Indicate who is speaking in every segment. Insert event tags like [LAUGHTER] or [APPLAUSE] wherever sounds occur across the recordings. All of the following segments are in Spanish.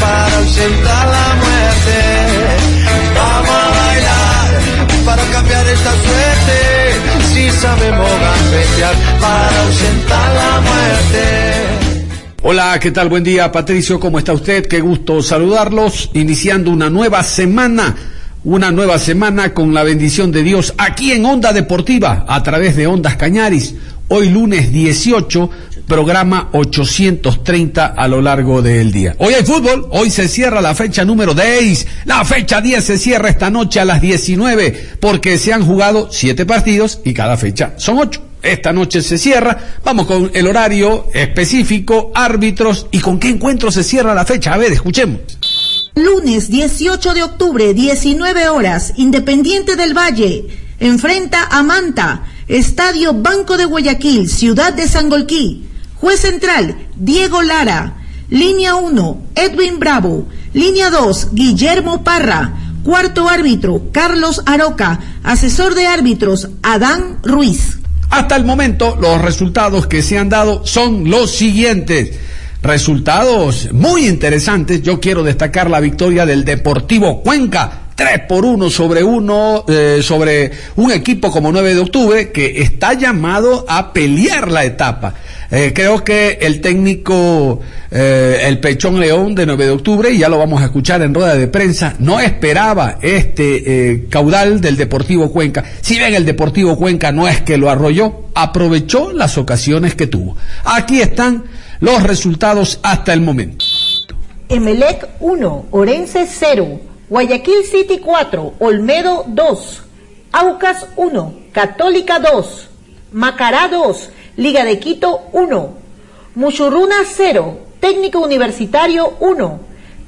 Speaker 1: Para ausentar la muerte. Vamos a bailar para cambiar esta suerte. Si sabemos para ausentar la muerte.
Speaker 2: Hola, ¿qué tal? Buen día, Patricio. ¿Cómo está usted? Qué gusto saludarlos. Iniciando una nueva semana, una nueva semana con la bendición de Dios aquí en Onda Deportiva, a través de Ondas Cañaris. Hoy lunes 18, programa 830 a lo largo del día. Hoy hay fútbol, hoy se cierra la fecha número 10, la fecha 10 se cierra esta noche a las 19, porque se han jugado siete partidos y cada fecha son ocho. Esta noche se cierra, vamos con el horario específico, árbitros y con qué encuentro se cierra la fecha. A ver, escuchemos.
Speaker 3: Lunes 18 de octubre, 19 horas, Independiente del Valle, enfrenta a Manta, Estadio Banco de Guayaquil, Ciudad de Sangolquí. Juez central, Diego Lara. Línea 1, Edwin Bravo. Línea 2, Guillermo Parra. Cuarto árbitro, Carlos Aroca. Asesor de árbitros, Adán Ruiz.
Speaker 2: Hasta el momento, los resultados que se han dado son los siguientes. Resultados muy interesantes. Yo quiero destacar la victoria del Deportivo Cuenca. 3 por 1 sobre uno, eh, sobre un equipo como 9 de octubre que está llamado a pelear la etapa. Eh, creo que el técnico, eh, el Pechón León de 9 de octubre, y ya lo vamos a escuchar en rueda de prensa, no esperaba este caudal del Deportivo Cuenca. Si bien el Deportivo Cuenca no es que lo arrolló, aprovechó las ocasiones que tuvo. Aquí están los resultados hasta el momento.
Speaker 3: Emelec 1, Orense 0, Guayaquil City 4, Olmedo 2, Aucas 1, Católica 2, Macará 2, Liga de Quito 1, Muchurruna 0, Técnico Universitario 1,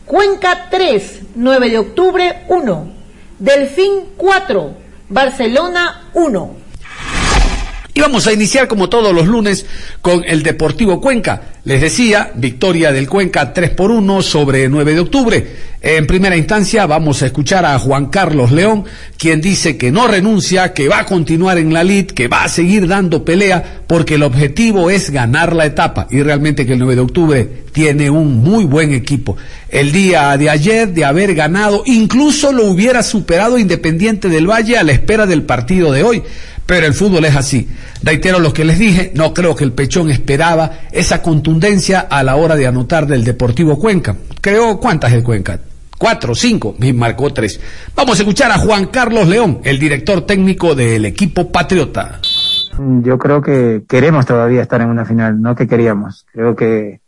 Speaker 3: Cuenca 3, 9 de octubre 1, Delfín 4, Barcelona 1.
Speaker 2: Y vamos a iniciar como todos los lunes con el Deportivo Cuenca. Les decía, victoria del Cuenca 3 por 1 sobre 9 de octubre. En primera instancia vamos a escuchar a Juan Carlos León, quien dice que no renuncia, que va a continuar en la lid, que va a seguir dando pelea, porque el objetivo es ganar la etapa. Y realmente que el 9 de octubre tiene un muy buen equipo. El día de ayer, de haber ganado, incluso lo hubiera superado Independiente del Valle a la espera del partido de hoy. Pero el fútbol es así. Reitero lo que les dije, no creo que el Pechón esperaba esa contundencia a la hora de anotar del Deportivo Cuenca. Creo, ¿cuántas el Cuenca? Cuatro, cinco, y marcó tres. Vamos a escuchar a Juan Carlos León, el director técnico del equipo Patriota.
Speaker 4: Yo creo que queremos todavía estar en una final, no que queríamos. Creo que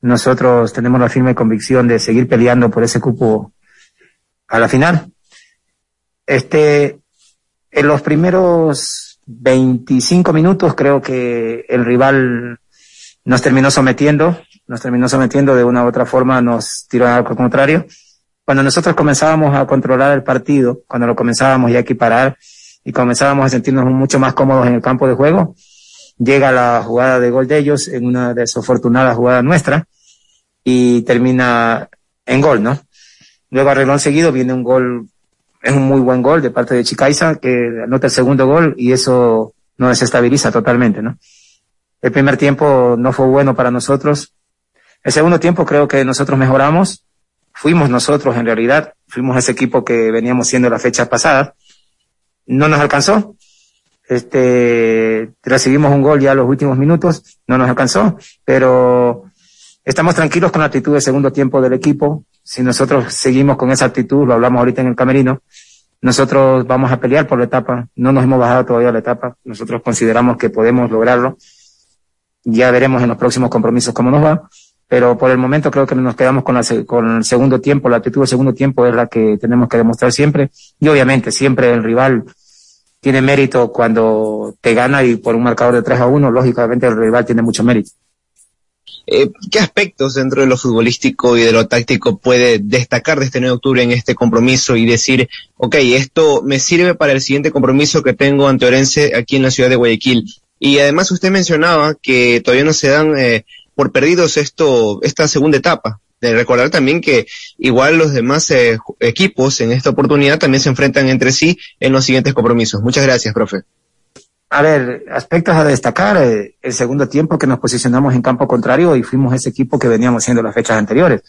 Speaker 4: nosotros tenemos la firme convicción de seguir peleando por ese cupo a la final. Este, en los primeros 25 minutos creo que el rival nos terminó sometiendo, nos terminó sometiendo de una u otra forma, nos tiró al contrario. Cuando nosotros comenzábamos a controlar el partido, cuando lo comenzábamos ya a equiparar y comenzábamos a sentirnos mucho más cómodos en el campo de juego, llega la jugada de gol de ellos en una desafortunada jugada nuestra y termina en gol, ¿no? Luego arreglón seguido viene un gol es un muy buen gol de parte de Chicaiza, que anota el segundo gol y eso nos desestabiliza totalmente, ¿no? El primer tiempo no fue bueno para nosotros. El segundo tiempo creo que nosotros mejoramos. Fuimos nosotros en realidad, fuimos ese equipo que veníamos siendo la fecha pasada. No nos alcanzó. Este, recibimos un gol ya los últimos minutos, no nos alcanzó, pero estamos tranquilos con la actitud del segundo tiempo del equipo si nosotros seguimos con esa actitud, lo hablamos ahorita en el camerino, nosotros vamos a pelear por la etapa, no nos hemos bajado todavía la etapa, nosotros consideramos que podemos lograrlo, ya veremos en los próximos compromisos cómo nos va, pero por el momento creo que nos quedamos con, la, con el segundo tiempo, la actitud del segundo tiempo es la que tenemos que demostrar siempre y obviamente siempre el rival tiene mérito cuando te gana y por un marcador de 3 a 1, lógicamente el rival tiene mucho mérito.
Speaker 5: Eh, ¿Qué aspectos dentro de lo futbolístico y de lo táctico puede destacar de este 9 de octubre en este compromiso y decir, ok, esto me sirve para el siguiente compromiso que tengo ante Orense aquí en la ciudad de Guayaquil? Y además usted mencionaba que todavía no se dan eh, por perdidos esto, esta segunda etapa. De recordar también que igual los demás eh, equipos en esta oportunidad también se enfrentan entre sí en los siguientes compromisos. Muchas gracias, profe.
Speaker 4: A ver, aspectos a destacar, eh, el segundo tiempo que nos posicionamos en campo contrario y fuimos ese equipo que veníamos siendo las fechas anteriores.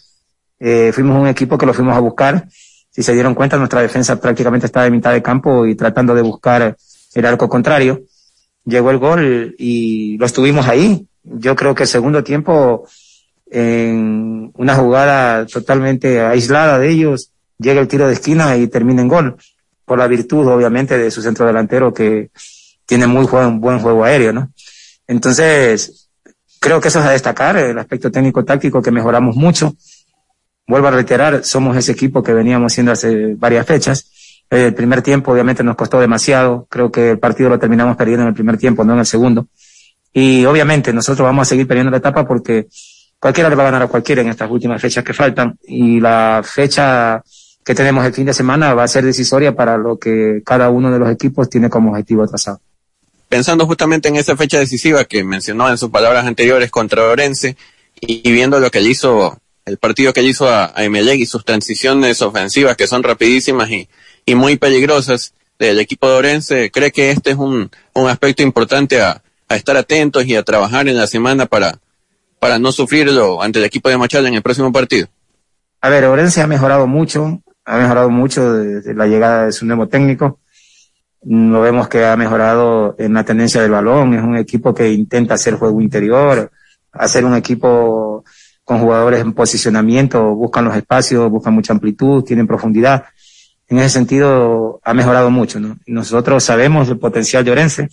Speaker 4: Eh, fuimos un equipo que lo fuimos a buscar. Si se dieron cuenta, nuestra defensa prácticamente estaba en mitad de campo y tratando de buscar el arco contrario. Llegó el gol y lo estuvimos ahí. Yo creo que el segundo tiempo, en una jugada totalmente aislada de ellos, llega el tiro de esquina y termina en gol. Por la virtud, obviamente, de su centro delantero que tiene muy buen, juego aéreo, ¿no? Entonces, creo que eso es a destacar, el aspecto técnico-táctico que mejoramos mucho. Vuelvo a reiterar, somos ese equipo que veníamos siendo hace varias fechas. El primer tiempo obviamente nos costó demasiado, creo que el partido lo terminamos perdiendo en el primer tiempo, no en el segundo. Y obviamente nosotros vamos a seguir perdiendo la etapa porque cualquiera le va a ganar a cualquiera en estas últimas fechas que faltan. Y la fecha que tenemos el fin de semana va a ser decisoria para lo que cada uno de los equipos tiene como objetivo trazado
Speaker 6: pensando justamente en esa fecha decisiva que mencionó en sus palabras anteriores contra Orense y, viendo lo que hizo, el partido que hizo a, a y sus transiciones ofensivas que son rapidísimas y, muy peligrosas del equipo de Orense, ¿cree que este es un, aspecto importante a, estar atentos y a trabajar en la semana para, para no sufrirlo ante el equipo de Machado en el próximo partido?
Speaker 4: A ver, Orense ha mejorado mucho, ha mejorado mucho desde la llegada de su nuevo técnico lo vemos que ha mejorado en la tendencia del balón, es un equipo que intenta hacer juego interior, hacer un equipo con jugadores en posicionamiento, buscan los espacios, buscan mucha amplitud, tienen profundidad. En ese sentido ha mejorado mucho, ¿no? Nosotros sabemos el potencial de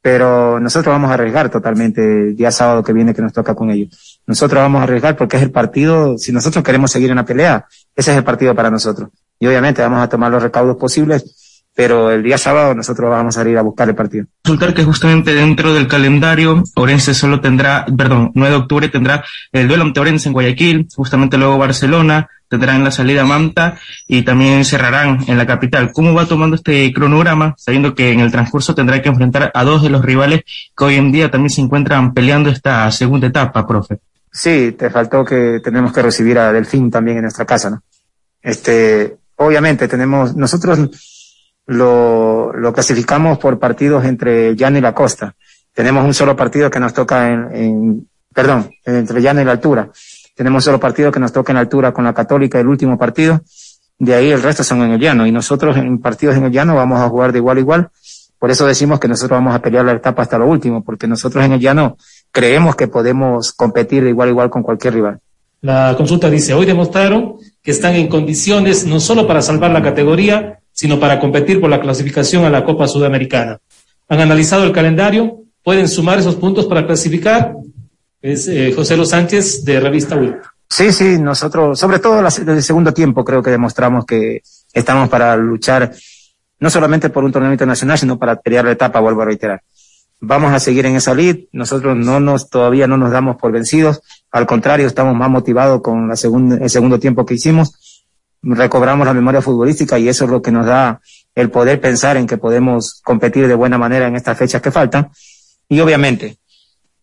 Speaker 4: pero nosotros vamos a arriesgar totalmente el día sábado que viene que nos toca con ellos. Nosotros vamos a arriesgar porque es el partido, si nosotros queremos seguir en la pelea, ese es el partido para nosotros. Y obviamente vamos a tomar los recaudos posibles pero el día sábado nosotros vamos a ir a buscar el partido.
Speaker 7: Resultar que justamente dentro del calendario, Orense solo tendrá, perdón, 9 de octubre tendrá el duelo ante Orense en Guayaquil, justamente luego Barcelona, tendrán la salida Manta y también cerrarán en la capital. ¿Cómo va tomando este cronograma, sabiendo que en el transcurso tendrá que enfrentar a dos de los rivales que hoy en día también se encuentran peleando esta segunda etapa, profe?
Speaker 4: Sí, te faltó que tenemos que recibir a Delfín también en nuestra casa, ¿no? Este, obviamente tenemos, nosotros lo, lo clasificamos por partidos entre Llano y la costa. Tenemos un solo partido que nos toca en, en perdón, entre Llano y la altura. Tenemos un solo partido que nos toca en altura con la Católica, el último partido. De ahí el resto son en el llano. Y nosotros en partidos en el llano vamos a jugar de igual a igual. Por eso decimos que nosotros vamos a pelear la etapa hasta lo último, porque nosotros en el llano creemos que podemos competir de igual a igual con cualquier rival.
Speaker 8: La consulta dice, hoy demostraron que están en condiciones no solo para salvar la categoría, sino para competir por la clasificación a la Copa Sudamericana. Han analizado el calendario, pueden sumar esos puntos para clasificar. Es eh, José Los Sánchez de Revista WIP.
Speaker 4: Sí, sí, nosotros, sobre todo desde el segundo tiempo, creo que demostramos que estamos para luchar no solamente por un torneo internacional, sino para pelear la etapa, vuelvo a reiterar. Vamos a seguir en esa lead, nosotros no nos, todavía no nos damos por vencidos, al contrario, estamos más motivados con el segundo tiempo que hicimos recobramos la memoria futbolística y eso es lo que nos da el poder pensar en que podemos competir de buena manera en estas fechas que faltan. Y obviamente,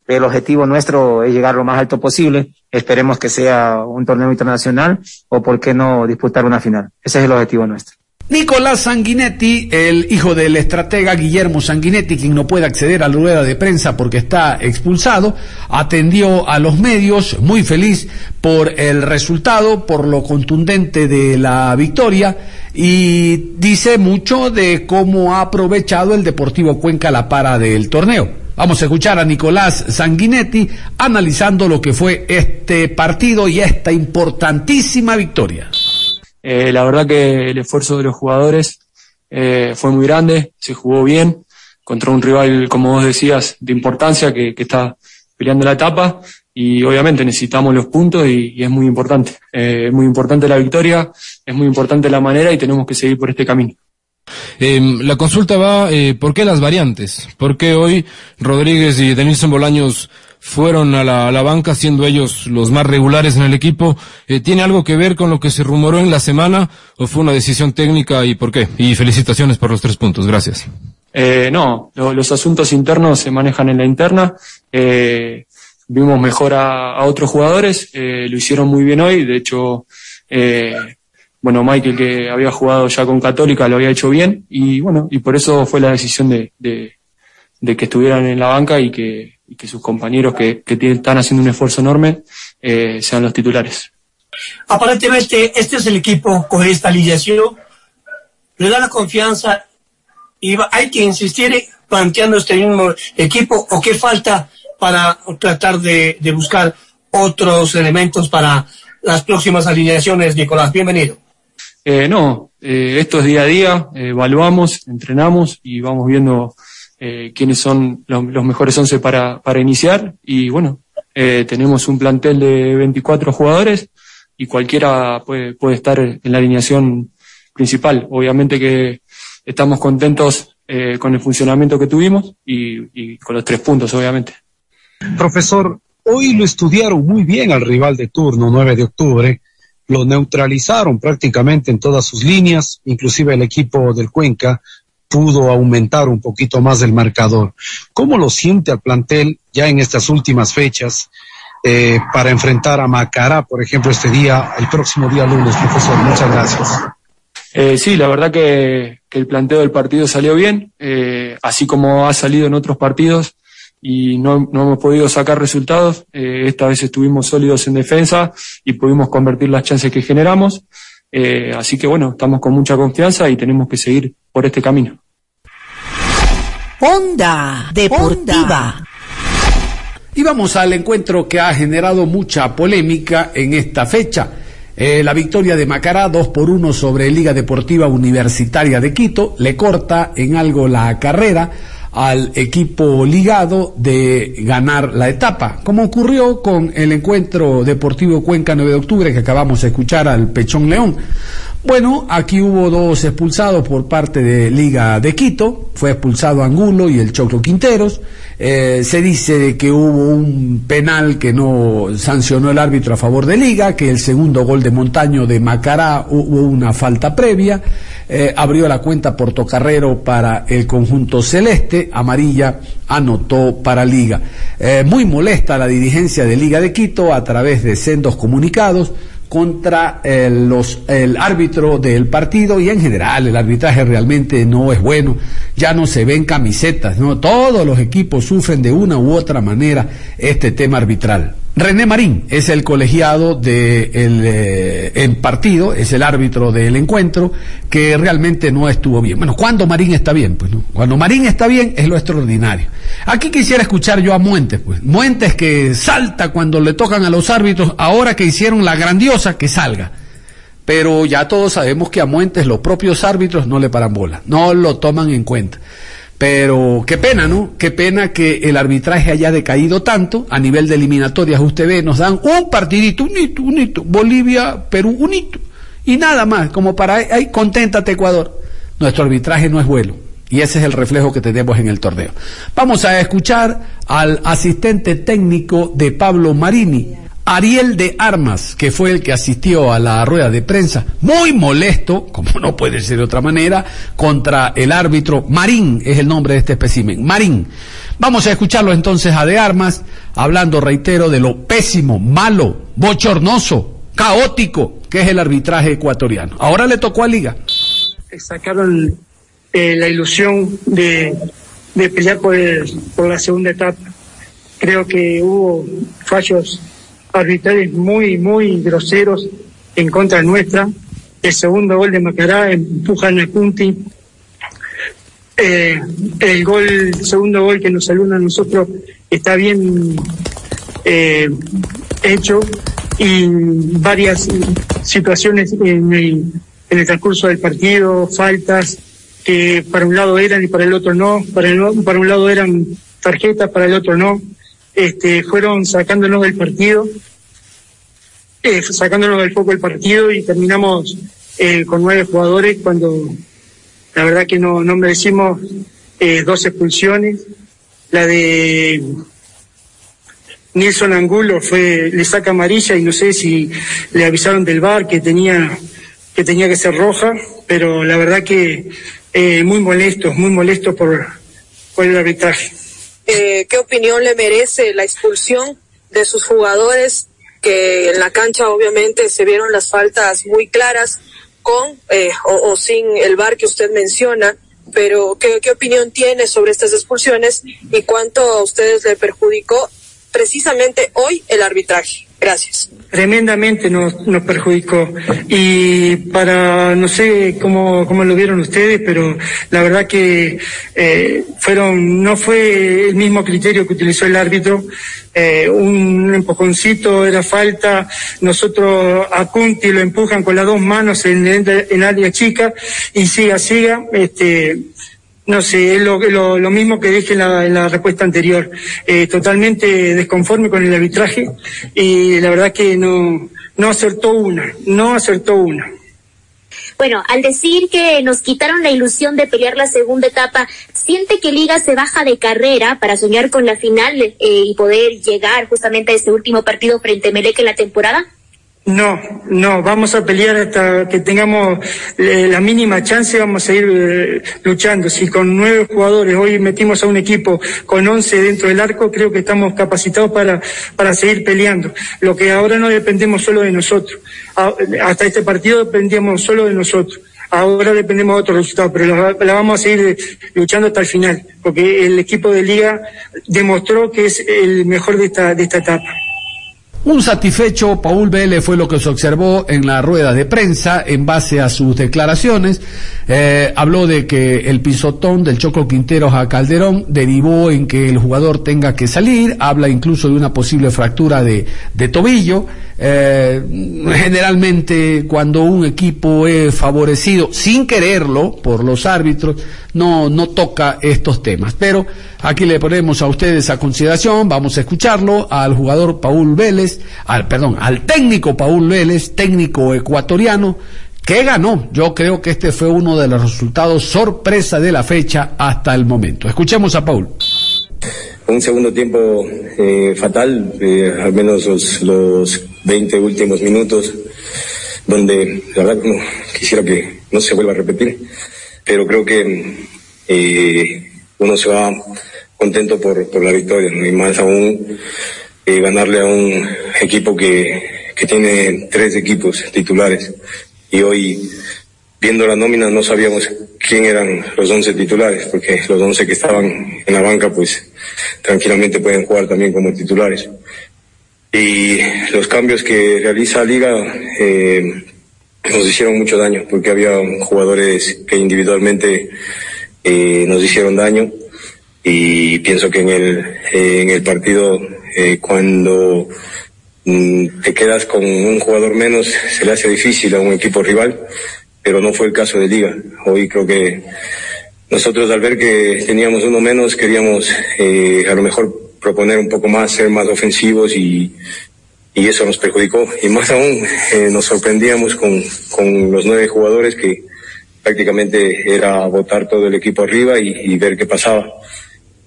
Speaker 4: el objetivo nuestro es llegar lo más alto posible. Esperemos que sea un torneo internacional o, por qué no, disputar una final. Ese es el objetivo nuestro.
Speaker 2: Nicolás Sanguinetti, el hijo del estratega Guillermo Sanguinetti, quien no puede acceder a la rueda de prensa porque está expulsado, atendió a los medios muy feliz por el resultado, por lo contundente de la victoria y dice mucho de cómo ha aprovechado el Deportivo Cuenca la para del torneo. Vamos a escuchar a Nicolás Sanguinetti analizando lo que fue este partido y esta importantísima victoria.
Speaker 9: Eh, la verdad que el esfuerzo de los jugadores eh, fue muy grande, se jugó bien contra un rival, como vos decías, de importancia que, está peleando la etapa. y obviamente necesitamos los puntos y, es muy importante. Eh, es muy importante la victoria, es muy importante la manera y tenemos que seguir por este camino.
Speaker 10: Em, la consulta va, eh, ¿por qué las variantes? ¿Por qué hoy Rodríguez y Denilson Bolaños fueron a la, banca, siendo ellos los más regulares en el equipo? Eh, ¿Tiene algo que ver con lo que se rumoró en la semana o fue una decisión técnica y por qué? Y felicitaciones por los tres puntos. Gracias.
Speaker 9: Eh, no, los asuntos internos se manejan en la interna. Eh, vimos mejor a, otros jugadores, eh, lo hicieron muy bien hoy. De hecho, eh, bueno, Michael que había jugado ya con Católica lo había hecho bien y bueno, y por eso fue la decisión de, de, que estuvieran en la banca y que, y que sus compañeros que, que están haciendo un esfuerzo enorme eh, sean los titulares.
Speaker 11: Aparentemente este es el equipo con esta alineación, le da la confianza y hay que insistir planteando este mismo equipo o qué falta para tratar de, de buscar otros elementos para las próximas alineaciones, Nicolás. Bienvenido.
Speaker 9: Eh, no, eh, esto es día a día, evaluamos, entrenamos y vamos viendo eh, quiénes son los, mejores 11 para, para iniciar. Y bueno, eh, tenemos un plantel de 24 jugadores y cualquiera puede, puede estar en la alineación principal. Obviamente que estamos contentos eh, con el funcionamiento que tuvimos y, y con los tres puntos, obviamente.
Speaker 12: Profesor, hoy lo estudiaron muy bien al rival de turno, 9 de octubre lo neutralizaron prácticamente en todas sus líneas, inclusive el equipo del Cuenca pudo aumentar un poquito más el marcador. ¿Cómo lo siente al plantel ya en estas últimas fechas eh, para enfrentar a Macará, por ejemplo, este día, el próximo día lunes, profesor? Muchas gracias.
Speaker 9: Eh, sí, la verdad que, el planteo del partido salió bien, eh, así como ha salido en otros partidos y no, no hemos podido sacar resultados. Eh, esta vez estuvimos sólidos en defensa y pudimos convertir las chances que generamos. Eh, así que bueno, estamos con mucha confianza y tenemos que seguir por este camino.
Speaker 3: Onda Deportiva.
Speaker 2: Y vamos al encuentro que ha generado mucha polémica en esta fecha. Eh, la victoria de Macará 2 por 1 sobre Liga Deportiva Universitaria de Quito le corta en algo la carrera al equipo ligado de ganar la etapa, como ocurrió con el encuentro deportivo Cuenca 9 de octubre que acabamos de escuchar al Pechón León. Bueno, aquí hubo dos expulsados por parte de Liga de Quito, fue expulsado Angulo y el Choclo Quinteros. Eh, se dice que hubo un penal que no sancionó el árbitro a favor de Liga, que el segundo gol de Montaño de Macará hubo una falta previa, eh, abrió la cuenta Portocarrero para el conjunto celeste, amarilla anotó para Liga. Eh, muy molesta la dirigencia de Liga de Quito a través de sendos comunicados contra el, los, el árbitro del partido y en general el arbitraje realmente no es bueno, ya no se ven camisetas, ¿no? Todos los equipos sufren de una u otra manera este tema arbitral. René Marín es el colegiado del de eh, partido, es el árbitro del encuentro, que realmente no estuvo bien. Bueno, cuando Marín está bien, pues no. Cuando Marín está bien es lo extraordinario. Aquí quisiera escuchar yo a Muentes, pues. Muentes que salta cuando le tocan a los árbitros, ahora que hicieron la grandiosa, que salga. Pero ya todos sabemos que a Muentes los propios árbitros no le paran bola, no lo toman en cuenta. Pero qué pena, ¿no? Qué pena que el arbitraje haya decaído tanto a nivel de eliminatorias. Usted ve, nos dan un partidito, un hito, un hito. Bolivia, Perú, un hito. Y nada más, como para, ahí, conténtate Ecuador. Nuestro arbitraje no es bueno. Y ese es el reflejo que tenemos en el torneo. Vamos a escuchar al asistente técnico de Pablo Marini, Ariel de Armas, que fue el que asistió a la rueda de prensa, muy molesto, [LAUGHS] como no puede ser de otra manera, contra el árbitro Marín, es el nombre de este espécimen, Marín. Vamos a escucharlo entonces a de Armas, hablando, reitero, de lo pésimo, malo, bochornoso, caótico que es el arbitraje ecuatoriano. Ahora le tocó a Liga.
Speaker 13: Sacaron eh, la ilusión de, pelear por, por la segunda etapa. Creo que hubo fallos arbitrales muy, muy groseros en contra nuestra. El segundo gol de Macará empuja a Punti. Eh, el gol, segundo gol que nos saluda a nosotros está bien eh, hecho y varias situaciones en el, en el transcurso del partido, faltas que para un lado eran y para el otro no, para, el, para un lado eran tarjetas, para el otro no. Este, fueron sacándonos del partido, eh, sacándonos del foco del partido y terminamos eh, con nueve jugadores cuando la verdad que no, no merecimos eh, dos expulsiones. La de Nilson Angulo fue, le saca amarilla y no sé si le avisaron del bar que tenía, que tenía que ser roja, pero la verdad que eh, muy molesto, muy molesto por, por el arbitraje.
Speaker 14: Eh, ¿Qué opinión le merece la expulsión de sus jugadores? Que en la cancha obviamente se vieron las faltas muy claras con eh, o, sin el bar que usted menciona, pero ¿qué, ¿qué opinión tiene sobre estas expulsiones y cuánto a ustedes le perjudicó precisamente hoy el arbitraje? Gracias.
Speaker 13: Tremendamente nos, nos perjudicó. Y para, no sé cómo, cómo lo vieron ustedes, pero la verdad que eh, fueron, no fue el mismo criterio que utilizó el árbitro. Eh, un empujoncito era falta, nosotros a Cunti lo empujan con las dos manos en, en, en área chica y siga, siga, este, no sé, es lo, lo, lo, mismo que dije en la, respuesta anterior. Eh, totalmente desconforme con el arbitraje y la verdad que no, no acertó una, no acertó una.
Speaker 15: Bueno, al decir que nos quitaron la ilusión de pelear la segunda etapa, ¿siente que Liga se baja de carrera para soñar con la final eh, y poder llegar justamente a ese último partido frente a Melec en la temporada?
Speaker 13: No, no, vamos a pelear hasta que tengamos eh, la mínima chance, vamos a ir eh, luchando. Si con nueve jugadores hoy metimos a un equipo con once dentro del arco, creo que estamos capacitados para, para seguir peleando. Lo que ahora no dependemos solo de nosotros. A, hasta este partido dependíamos solo de nosotros. Ahora dependemos de otros resultados, pero la, la, vamos a seguir luchando hasta el final, porque el equipo de liga demostró que es el mejor de esta, de esta etapa.
Speaker 2: Un satisfecho Paul Vélez fue lo que se observó en la rueda de prensa en base a sus declaraciones. Eh, habló de que el pisotón del Choco Quinteros a Calderón derivó en que el jugador tenga que salir. Habla incluso de una posible fractura de, de tobillo. Eh, generalmente cuando un equipo es favorecido sin quererlo por los árbitros, no, no toca estos temas. Pero aquí le ponemos a ustedes a consideración, vamos a escucharlo al jugador Paul Vélez, al, perdón, al técnico Paul Vélez, técnico ecuatoriano, que ganó. Yo creo que este fue uno de los resultados sorpresa de la fecha hasta el momento. Escuchemos a Paul
Speaker 16: un segundo tiempo eh, fatal, eh, al menos los, los 20 últimos minutos, donde la verdad quisiera que no se vuelva a repetir, pero creo que eh, uno se va contento por, la victoria, y más aún ganarle a un equipo que, que tiene tres equipos titulares y hoy viendo la nómina no sabíamos quién eran los 11 titulares, porque los 11 que estaban en la banca pues tranquilamente pueden jugar también como titulares. Y los cambios que realiza Liga eh, nos hicieron mucho daño, porque había jugadores que individualmente eh, nos hicieron daño y pienso que en el, en el partido eh, cuando te quedas con un jugador menos se le hace difícil a un equipo rival pero no fue el caso de Liga. Hoy creo que nosotros al ver que teníamos uno menos queríamos eh, a lo mejor proponer un poco más, ser más ofensivos y, y eso nos perjudicó. Y más aún eh, nos sorprendíamos con, con los nueve jugadores que prácticamente era botar todo el equipo arriba y, y ver qué pasaba.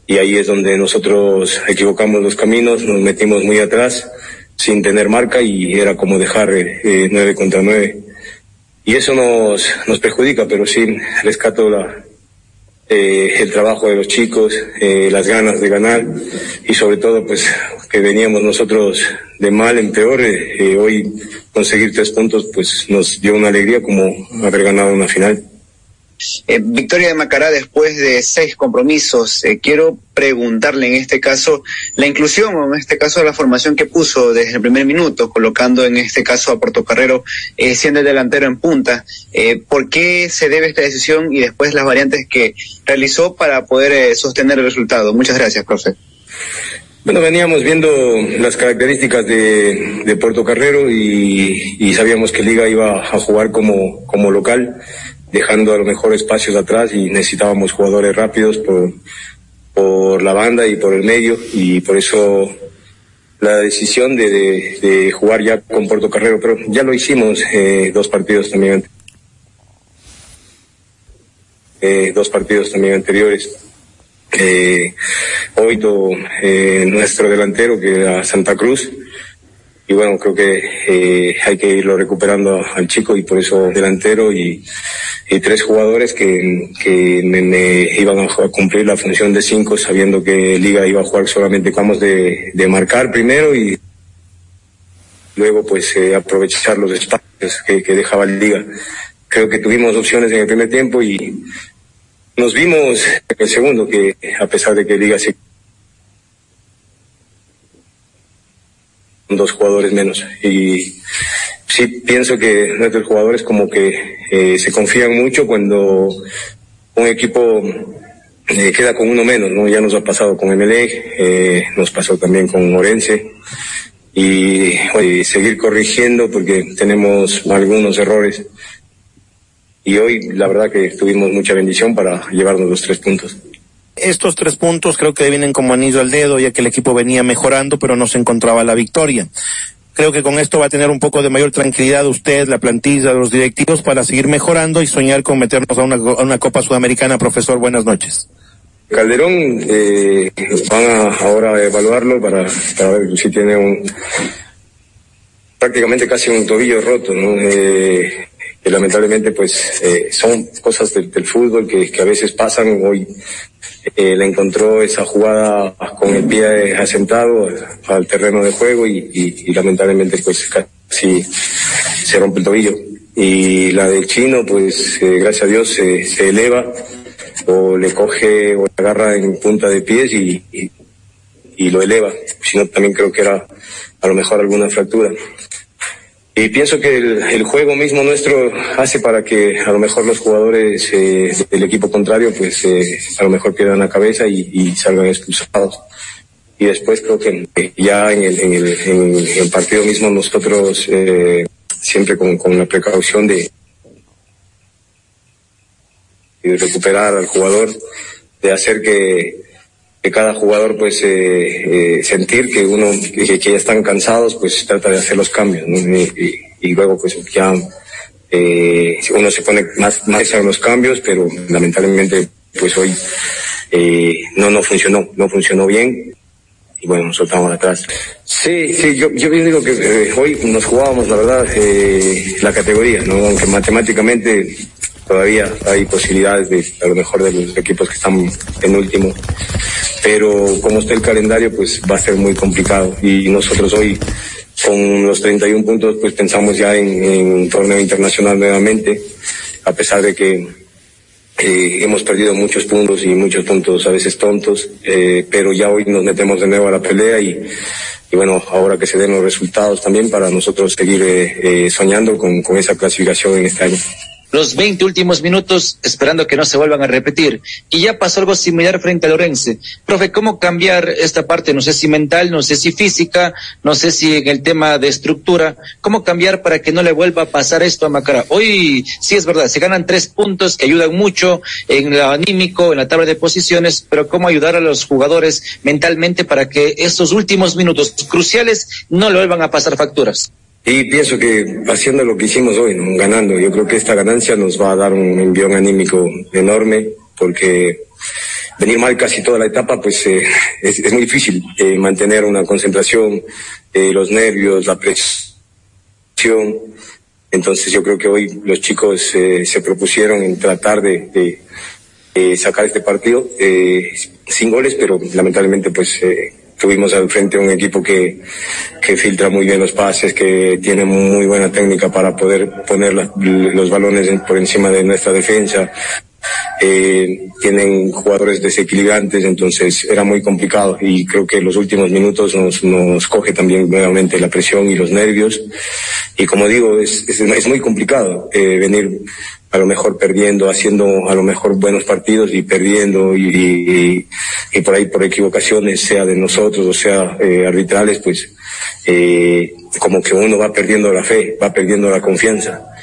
Speaker 16: Y ahí es donde nosotros equivocamos los caminos, nos metimos muy atrás sin tener marca y era como dejar eh, nueve contra nueve y eso nos, nos perjudica, pero sí rescato la, eh, el trabajo de los chicos, eh, las ganas de ganar y sobre todo pues que veníamos nosotros de mal en peor, eh, hoy conseguir tres puntos pues nos dio una alegría como haber ganado una final.
Speaker 5: Eh, victoria de Macará después de seis compromisos. Eh, quiero preguntarle en este caso la inclusión o en este caso la formación que puso desde el primer minuto, colocando en este caso a Portocarrero eh, siendo el delantero en punta. Eh, ¿Por qué se debe esta decisión y después las variantes que realizó para poder sostener el resultado? Muchas gracias, profe.
Speaker 16: Bueno, veníamos viendo las características de, de Puerto Carrero y, y, sabíamos que Liga iba a jugar como, como local dejando a lo mejor espacios atrás y necesitábamos jugadores rápidos por, por la banda y por el medio y por eso la decisión de, de, de jugar ya con Puerto Carrero, pero ya lo hicimos eh, dos partidos también eh, dos partidos también anteriores. Eh, hoy to, eh, nuestro delantero que era Santa Cruz y bueno creo que eh, hay que irlo recuperando al chico y por eso delantero y, y tres jugadores que, que me, iban a, cumplir la función de cinco sabiendo que Liga iba a jugar solamente vamos de, de marcar primero y luego pues eh, aprovechar los espacios que, que dejaba Liga. Creo que tuvimos opciones en el primer tiempo y nos vimos en el segundo que a pesar de que Liga se dos jugadores menos y sí pienso que nuestros jugadores como que eh, se confían mucho cuando un equipo eh, queda con uno menos, ¿no? Ya nos ha pasado con MLE, eh, nos pasó también con Orense y oye, seguir corrigiendo porque tenemos algunos errores y hoy la verdad que tuvimos mucha bendición para llevarnos los tres puntos.
Speaker 17: Estos tres puntos creo que vienen como anillo al dedo, ya que el equipo venía mejorando, pero no se encontraba la victoria. Creo que con esto va a tener un poco de mayor tranquilidad usted, la plantilla, los directivos, para seguir mejorando y soñar con meternos a una, Copa Sudamericana. Profesor, buenas noches.
Speaker 16: Calderón, eh, van a ahora evaluarlo para, para ver si tiene un prácticamente casi un tobillo roto, ¿no? Eh, que lamentablemente pues eh, son cosas del, fútbol que, que, a veces pasan. Hoy eh, le encontró esa jugada con el pie asentado al terreno de juego y, y, y lamentablemente pues casi se rompe el tobillo. Y la del chino pues eh, gracias a Dios se, se eleva o le coge o le agarra en punta de pies y, y, y lo eleva. Si no, también creo que era a lo mejor alguna fractura. Y pienso que el, el, juego mismo nuestro hace para que a lo mejor los jugadores eh, del equipo contrario pues eh, a lo mejor quedan a cabeza y, y, salgan expulsados. Y después creo que ya en el, en el, en el partido mismo nosotros eh, siempre con, con la precaución de, de recuperar al jugador, de hacer que, que cada jugador pues eh, eh, sentir que uno que, que, ya están cansados pues trata de hacer los cambios ¿no? y, luego pues ya eh, uno se pone más más en los cambios pero lamentablemente pues hoy eh, no no funcionó no funcionó bien. Y bueno nos soltamos atrás. Sí sí yo yo digo que eh, hoy nos jugábamos la verdad eh, la categoría no aunque matemáticamente todavía hay posibilidades de a lo mejor de los equipos que están en último. Pero como está el calendario pues va a ser muy complicado. Y nosotros hoy con los 31 puntos pues pensamos ya en, en un torneo internacional nuevamente a pesar de que eh, hemos perdido muchos puntos y muchos puntos a veces tontos eh, pero ya hoy nos metemos de nuevo a la pelea y, y bueno ahora que se den los resultados también para nosotros seguir eh, soñando con, con esa clasificación en este año
Speaker 18: los 20 últimos minutos esperando que no se vuelvan a repetir. Y ya pasó algo similar frente a Lorense. Profe, ¿cómo cambiar esta parte? No sé si mental, no sé si física, no sé si en el tema de estructura. ¿Cómo cambiar para que no le vuelva a pasar esto a Macara? Hoy sí es verdad, se ganan tres puntos que ayudan mucho en lo anímico, en la tabla de posiciones, pero ¿cómo ayudar a los jugadores mentalmente para que estos últimos minutos cruciales no le vuelvan a pasar facturas?
Speaker 16: Y pienso que haciendo lo que hicimos hoy, ¿no? ganando, yo creo que esta ganancia nos va a dar un envión anímico enorme, porque venir mal casi toda la etapa, pues eh, es, es, muy difícil eh, mantener una concentración, eh, los nervios, la presión. Entonces yo creo que hoy los chicos se propusieron en tratar de, de sacar este partido sin goles, pero lamentablemente pues tuvimos al frente un equipo que, que filtra muy bien los pases, que tiene muy buena técnica para poder poner los balones por encima de nuestra defensa. Eh, tienen jugadores desequilibrantes, entonces era muy complicado y creo que los últimos minutos nos, nos coge también nuevamente la presión y los nervios. Y como digo, es, es, muy complicado eh, venir a lo mejor perdiendo, haciendo a lo mejor buenos partidos y perdiendo y por ahí por equivocaciones, sea de nosotros o sea eh, arbitrales, pues eh, como que uno va perdiendo la fe, va perdiendo la confianza.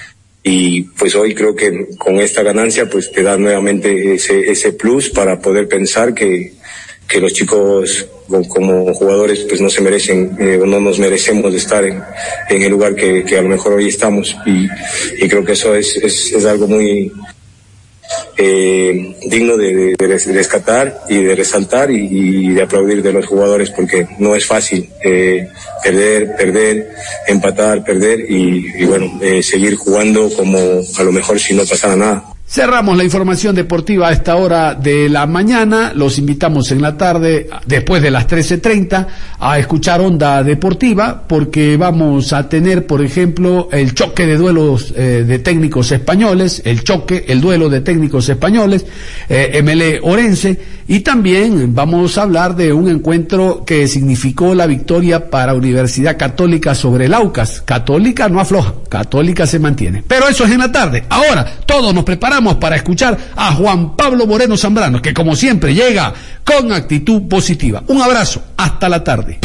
Speaker 16: Y pues hoy creo que con esta ganancia pues te da nuevamente ese, ese plus para poder pensar que, que los chicos como jugadores pues no se merecen eh, no nos merecemos de estar en, en el lugar que, que, a lo mejor hoy estamos. Y, y creo que eso es, es, es algo muy eh, digno de, de, rescatar y de resaltar y, de aplaudir de los jugadores porque no es fácil eh, perder, perder, empatar, perder y, y bueno, eh, seguir jugando como a lo mejor si no pasara nada.
Speaker 2: Cerramos la información deportiva a esta hora de la mañana. Los invitamos en la tarde, después de las 13.30, a escuchar Onda Deportiva, porque vamos a tener, por ejemplo, el choque de duelos eh, de técnicos españoles, el choque, el duelo de técnicos españoles, eh, MLE Orense, y también vamos a hablar de un encuentro que significó la victoria para Universidad Católica sobre el Aucas. Católica no afloja, Católica se mantiene. Pero eso es en la tarde. Ahora, todos nos preparamos para escuchar a Juan Pablo Moreno Zambrano, que como siempre llega con actitud positiva. Un abrazo, hasta la tarde.